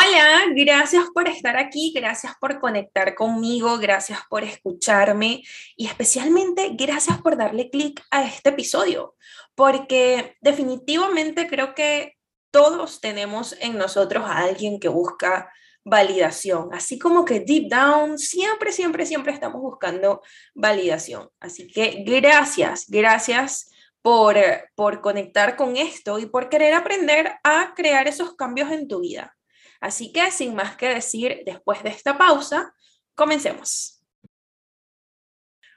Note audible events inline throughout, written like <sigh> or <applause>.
Hola, gracias por estar aquí, gracias por conectar conmigo, gracias por escucharme y especialmente gracias por darle clic a este episodio, porque definitivamente creo que todos tenemos en nosotros a alguien que busca validación, así como que deep down siempre, siempre, siempre estamos buscando validación. Así que gracias, gracias por, por conectar con esto y por querer aprender a crear esos cambios en tu vida. Así que sin más que decir, después de esta pausa, comencemos.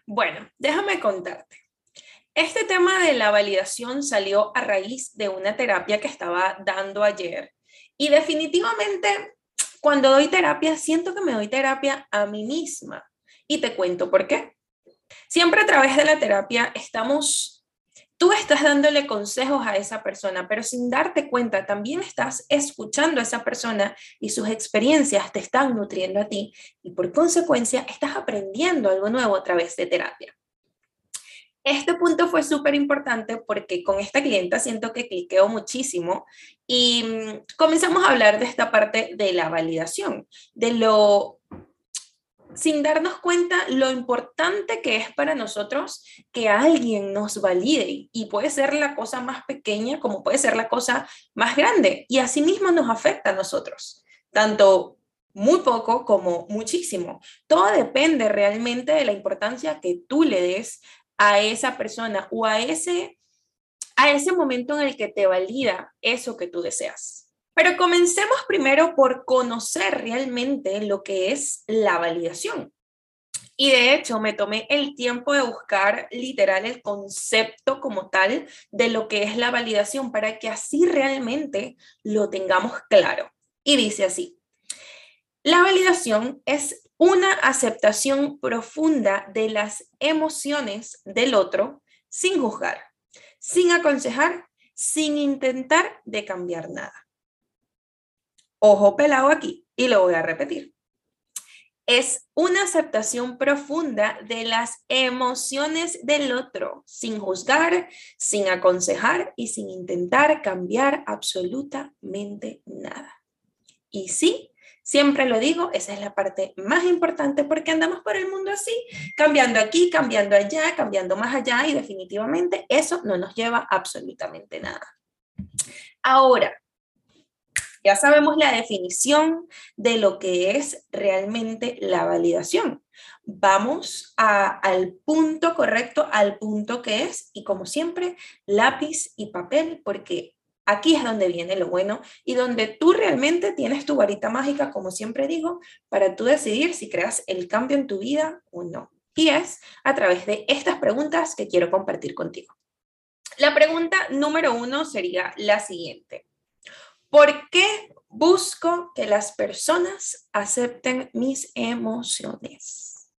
Bueno, déjame contarte. Este tema de la validación salió a raíz de una terapia que estaba dando ayer y definitivamente cuando doy terapia siento que me doy terapia a mí misma y te cuento por qué. Siempre a través de la terapia estamos tú estás dándole consejos a esa persona, pero sin darte cuenta, también estás escuchando a esa persona y sus experiencias te están nutriendo a ti y por consecuencia estás aprendiendo algo nuevo a través de terapia. Este punto fue súper importante porque con esta clienta siento que cliqueo muchísimo y mm, comenzamos a hablar de esta parte de la validación, de lo sin darnos cuenta lo importante que es para nosotros que alguien nos valide y puede ser la cosa más pequeña como puede ser la cosa más grande y asimismo nos afecta a nosotros, tanto muy poco como muchísimo. Todo depende realmente de la importancia que tú le des a esa persona o a ese a ese momento en el que te valida eso que tú deseas. Pero comencemos primero por conocer realmente lo que es la validación. Y de hecho me tomé el tiempo de buscar literal el concepto como tal de lo que es la validación para que así realmente lo tengamos claro. Y dice así, la validación es una aceptación profunda de las emociones del otro sin juzgar, sin aconsejar, sin intentar de cambiar nada. Ojo pelado aquí y lo voy a repetir. Es una aceptación profunda de las emociones del otro, sin juzgar, sin aconsejar y sin intentar cambiar absolutamente nada. Y sí, siempre lo digo, esa es la parte más importante porque andamos por el mundo así, cambiando aquí, cambiando allá, cambiando más allá y definitivamente eso no nos lleva absolutamente nada. Ahora, ya sabemos la definición de lo que es realmente la validación. Vamos al punto correcto, al punto que es, y como siempre, lápiz y papel, porque aquí es donde viene lo bueno y donde tú realmente tienes tu varita mágica, como siempre digo, para tú decidir si creas el cambio en tu vida o no. Y es a través de estas preguntas que quiero compartir contigo. La pregunta número uno sería la siguiente. ¿Por qué busco que las personas acepten mis emociones?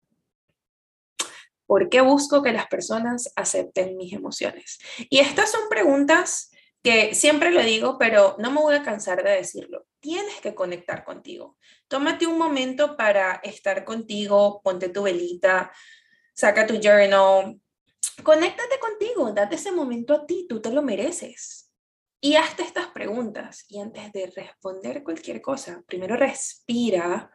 ¿Por qué busco que las personas acepten mis emociones? Y estas son preguntas que siempre lo digo, pero no me voy a cansar de decirlo. Tienes que conectar contigo. Tómate un momento para estar contigo, ponte tu velita, saca tu journal, conéctate contigo, date ese momento a ti, tú te lo mereces. Y hazte estas preguntas y antes de responder cualquier cosa, primero respira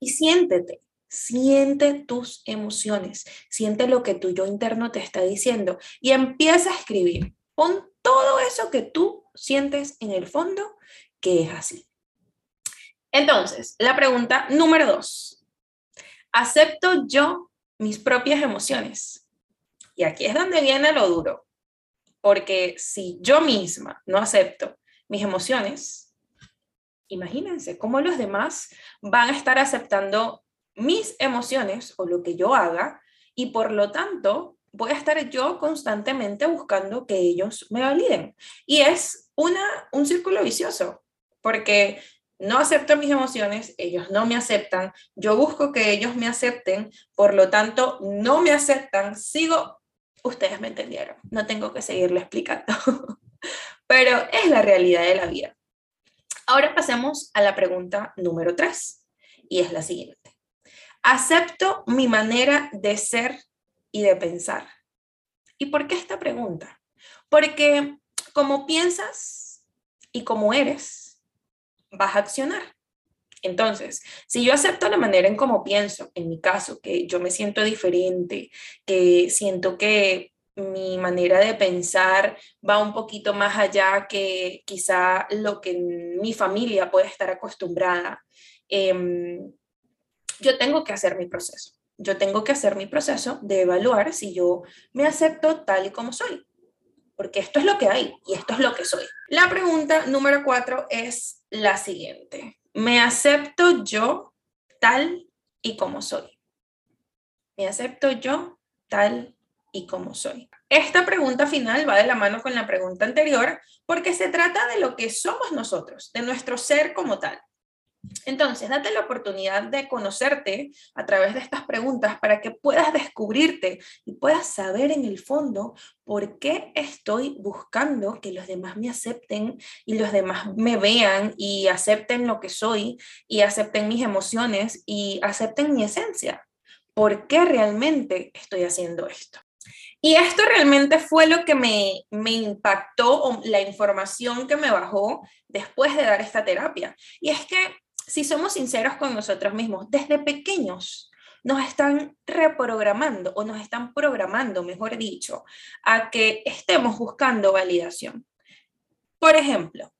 y siéntete, siente tus emociones, siente lo que tu yo interno te está diciendo y empieza a escribir. Pon todo eso que tú sientes en el fondo que es así. Entonces, la pregunta número dos. ¿Acepto yo mis propias emociones? Y aquí es donde viene lo duro porque si yo misma no acepto mis emociones, imagínense cómo los demás van a estar aceptando mis emociones o lo que yo haga y por lo tanto voy a estar yo constantemente buscando que ellos me validen. Y es una, un círculo vicioso, porque no acepto mis emociones, ellos no me aceptan, yo busco que ellos me acepten, por lo tanto no me aceptan, sigo ustedes me entendieron, no tengo que seguirle explicando, <laughs> pero es la realidad de la vida. Ahora pasemos a la pregunta número tres, y es la siguiente. ¿Acepto mi manera de ser y de pensar? ¿Y por qué esta pregunta? Porque como piensas y como eres, vas a accionar. Entonces, si yo acepto la manera en cómo pienso, en mi caso, que yo me siento diferente, que siento que mi manera de pensar va un poquito más allá que quizá lo que mi familia puede estar acostumbrada, em, yo tengo que hacer mi proceso. Yo tengo que hacer mi proceso de evaluar si yo me acepto tal y como soy, porque esto es lo que hay y esto es lo que soy. La pregunta número cuatro es la siguiente. ¿Me acepto yo tal y como soy? ¿Me acepto yo tal y como soy? Esta pregunta final va de la mano con la pregunta anterior porque se trata de lo que somos nosotros, de nuestro ser como tal. Entonces, date la oportunidad de conocerte a través de estas preguntas para que puedas descubrirte y puedas saber en el fondo por qué estoy buscando que los demás me acepten y los demás me vean y acepten lo que soy y acepten mis emociones y acepten mi esencia. ¿Por qué realmente estoy haciendo esto? Y esto realmente fue lo que me, me impactó, o la información que me bajó después de dar esta terapia. Y es que si somos sinceros con nosotros mismos, desde pequeños nos están reprogramando o nos están programando, mejor dicho, a que estemos buscando validación. Por ejemplo,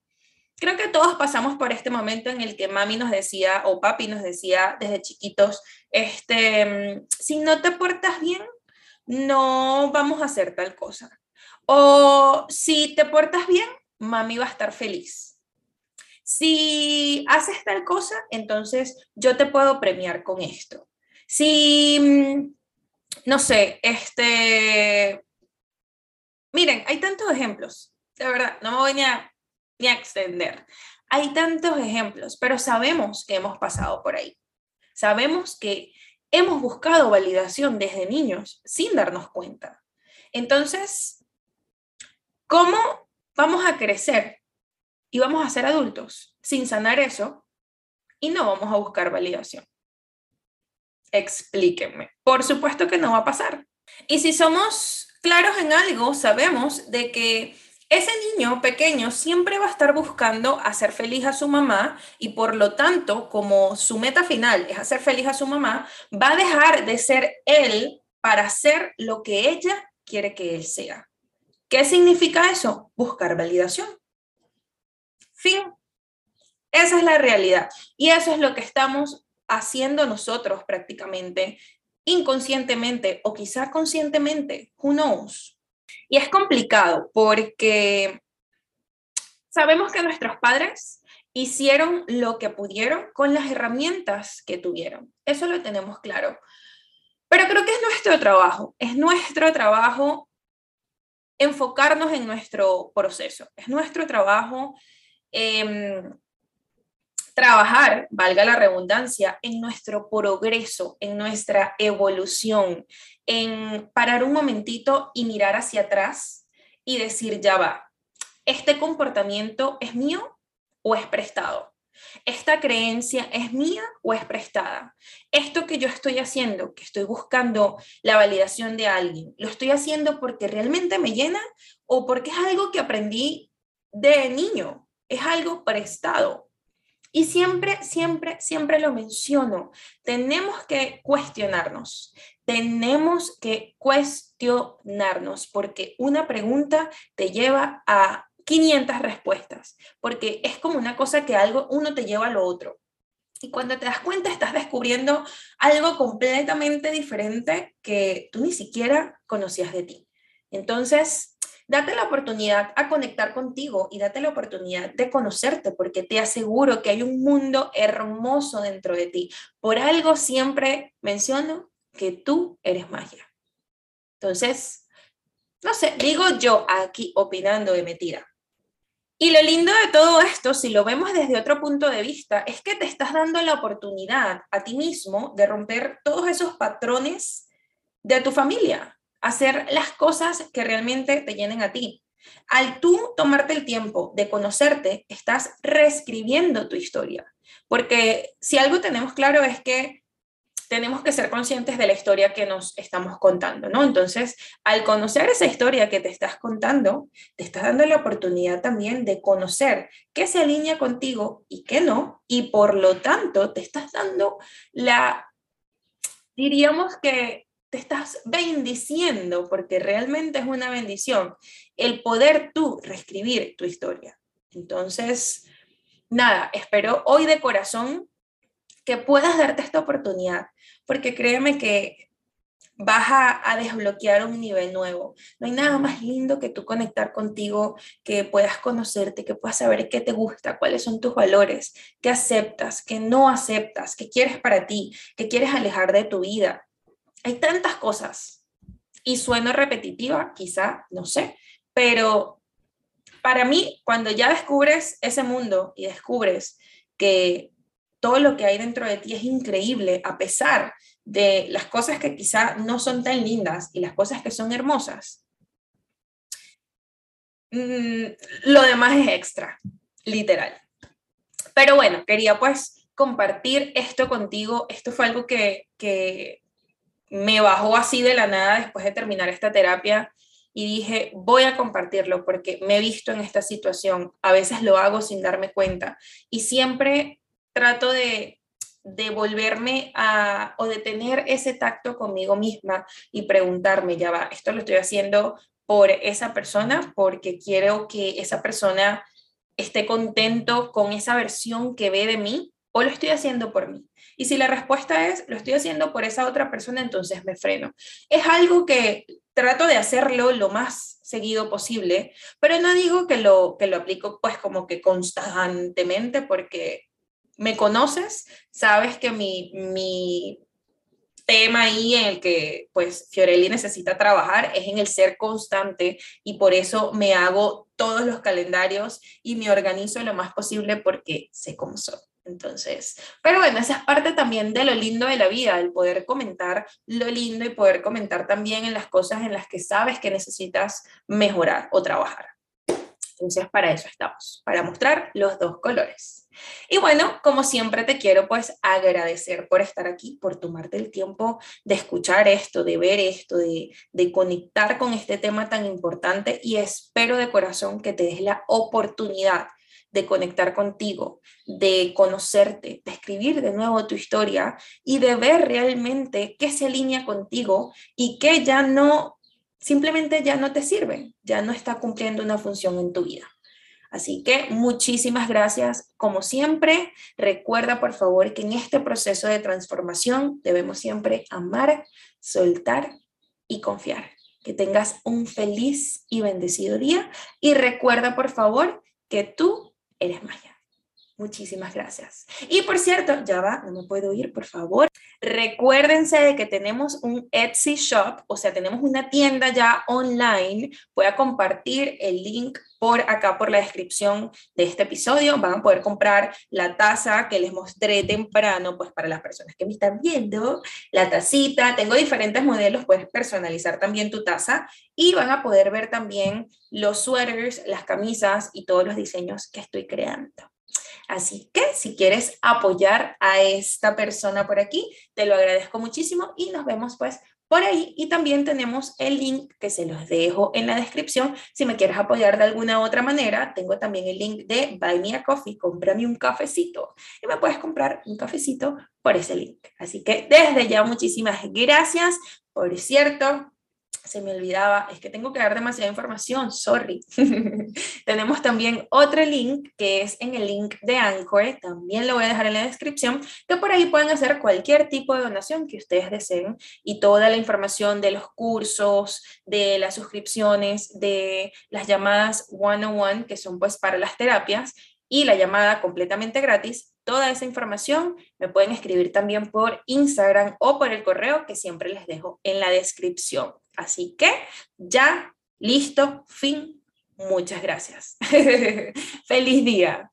creo que todos pasamos por este momento en el que mami nos decía o papi nos decía desde chiquitos, este, si no te portas bien, no vamos a hacer tal cosa. O si te portas bien, mami va a estar feliz si haces tal cosa, entonces yo te puedo premiar con esto. Si, mm, no sé, este, miren, hay tantos ejemplos, de verdad, no me voy a, ni a extender. Hay tantos ejemplos, pero sabemos que hemos pasado por ahí. Sabemos que hemos buscado validación desde niños sin darnos cuenta. Entonces, ¿cómo vamos a crecer y vamos a ser adultos sin sanar eso y no vamos a buscar validación. Explíquenme. Por supuesto que no va a pasar. Y si somos claros en algo, sabemos de que ese niño pequeño siempre va a estar buscando hacer feliz a su mamá y por lo tanto, como su meta final es hacer feliz a su mamá, va a dejar de ser él para ser lo que ella quiere que él sea. ¿Qué significa eso? Buscar validación. Fin. Esa es la realidad. Y eso es lo que estamos haciendo nosotros prácticamente, inconscientemente o quizá conscientemente, who knows. Y es complicado porque sabemos que nuestros padres hicieron lo que pudieron con las herramientas que tuvieron. Eso lo tenemos claro. Pero creo que es nuestro trabajo, es nuestro trabajo enfocarnos en nuestro proceso, es nuestro trabajo Em, trabajar, valga la redundancia, en nuestro progreso, en nuestra evolución, en parar un momentito y mirar hacia atrás y decir, ya va, ¿este comportamiento es mío o es prestado? ¿Esta creencia es mía o es prestada? Esto que yo estoy haciendo, que estoy buscando la validación de alguien, ¿lo estoy haciendo porque realmente me llena o porque es algo que aprendí de niño? Es algo prestado. Y siempre, siempre, siempre lo menciono, tenemos que cuestionarnos, tenemos que cuestionarnos, porque una pregunta te lleva a 500 respuestas, porque es como una cosa que algo, uno te lleva a lo otro. Y cuando te das cuenta, estás descubriendo algo completamente diferente que tú ni siquiera conocías de ti. Entonces, Date la oportunidad a conectar contigo y date la oportunidad de conocerte, porque te aseguro que hay un mundo hermoso dentro de ti. Por algo siempre menciono que tú eres magia. Entonces, no sé, digo yo aquí opinando de mentira. Y lo lindo de todo esto, si lo vemos desde otro punto de vista, es que te estás dando la oportunidad a ti mismo de romper todos esos patrones de tu familia, hacer las cosas que realmente te llenen a ti. Al tú tomarte el tiempo de conocerte, estás reescribiendo tu historia. Porque si algo tenemos claro es que tenemos que ser conscientes de la historia que nos estamos contando, ¿no? Entonces, al conocer esa historia que te estás contando, te estás dando la oportunidad también de conocer qué se alinea contigo y qué no, y por lo tanto te estás dando la, diríamos que te estás bendiciendo, porque realmente es una bendición, el poder tú reescribir tu historia. Entonces, nada, espero hoy de corazón que puedas darte esta oportunidad, porque créeme que vas a, desbloquear un nivel nuevo. No hay nada más lindo que tú conectar contigo, que puedas conocerte, que puedas saber qué te gusta, cuáles son tus valores, qué aceptas, qué no aceptas, qué quieres para ti, qué quieres alejar de tu vida. Hay tantas cosas. Y sueno repetitiva, quizá, no sé, pero para mí, cuando ya descubres ese mundo y descubres que todo lo que hay dentro de ti es increíble, a pesar de las cosas que quizá no son tan lindas y las cosas que son hermosas. Mm, lo demás es extra, literal. Pero bueno, quería pues compartir esto contigo. Esto fue algo que, que me bajó así de la nada después de terminar esta terapia y dije, voy a compartirlo porque me he visto en esta situación. A veces lo hago sin darme cuenta y siempre trato de, de volverme a, o de tener ese tacto conmigo misma y preguntarme, ya va, esto lo estoy haciendo por esa persona, porque quiero que esa persona esté contento con esa versión que ve de mí, o lo estoy haciendo por mí. Y si la respuesta es, lo estoy haciendo por esa otra persona, entonces me freno. Es algo que trato de hacerlo lo más seguido posible, pero no digo que lo, que lo aplico pues como que constantemente, porque me conoces, sabes que mi, mi tema ahí en el que pues Fiorelli necesita trabajar es en el ser constante y por eso me hago todos los calendarios y me organizo lo más posible porque sé cómo soy. Entonces, pero bueno, esa es parte también de lo lindo de la vida, el poder comentar lo lindo y poder comentar también en las cosas en las que sabes que necesitas mejorar o trabajar. Entonces, para eso estamos, para mostrar los dos colores. Y bueno, como siempre te quiero pues agradecer por estar aquí, por tomarte el tiempo de escuchar esto, de ver esto, de, de conectar con este tema tan importante y espero de corazón que te des la oportunidad de conectar contigo, de conocerte, de escribir de nuevo tu historia y de ver realmente qué se alinea contigo y qué ya no, simplemente ya no te sirve, ya no está cumpliendo una función en tu vida. Así que muchísimas gracias. Como siempre, recuerda por favor que en este proceso de transformación debemos siempre amar, soltar y confiar. Que tengas un feliz y bendecido día y recuerda por favor que tú eres magia. Muchísimas gracias. Y por cierto, ya va, no me puedo ir, por favor. Recuérdense de que tenemos un Etsy Shop, o sea, tenemos una tienda ya online. Voy a compartir el link por acá, por la descripción de este episodio. Van a poder comprar la taza que les mostré temprano, pues para las personas que me están viendo, la tacita. Tengo diferentes modelos, puedes personalizar también tu taza y van a poder ver también los sweaters, las camisas y todos los diseños que estoy creando. Así que si quieres apoyar a esta persona por aquí, te lo agradezco muchísimo y nos vemos pues por ahí. Y también tenemos el link que se los dejo en la descripción. Si me quieres apoyar de alguna otra manera, tengo también el link de Buy Me a Coffee, cómprame un cafecito y me puedes comprar un cafecito por ese link. Así que desde ya muchísimas gracias. Por cierto, se me olvidaba, es que tengo que dar demasiada información, sorry. <laughs> Tenemos también otro link que es en el link de Anchor, también lo voy a dejar en la descripción, que por ahí pueden hacer cualquier tipo de donación que ustedes deseen y toda la información de los cursos, de las suscripciones, de las llamadas one-on-one, que son pues para las terapias, y la llamada completamente gratis. Toda esa información me pueden escribir también por Instagram o por el correo que siempre les dejo en la descripción. Así que ya, listo, fin. Muchas gracias. <laughs> Feliz día.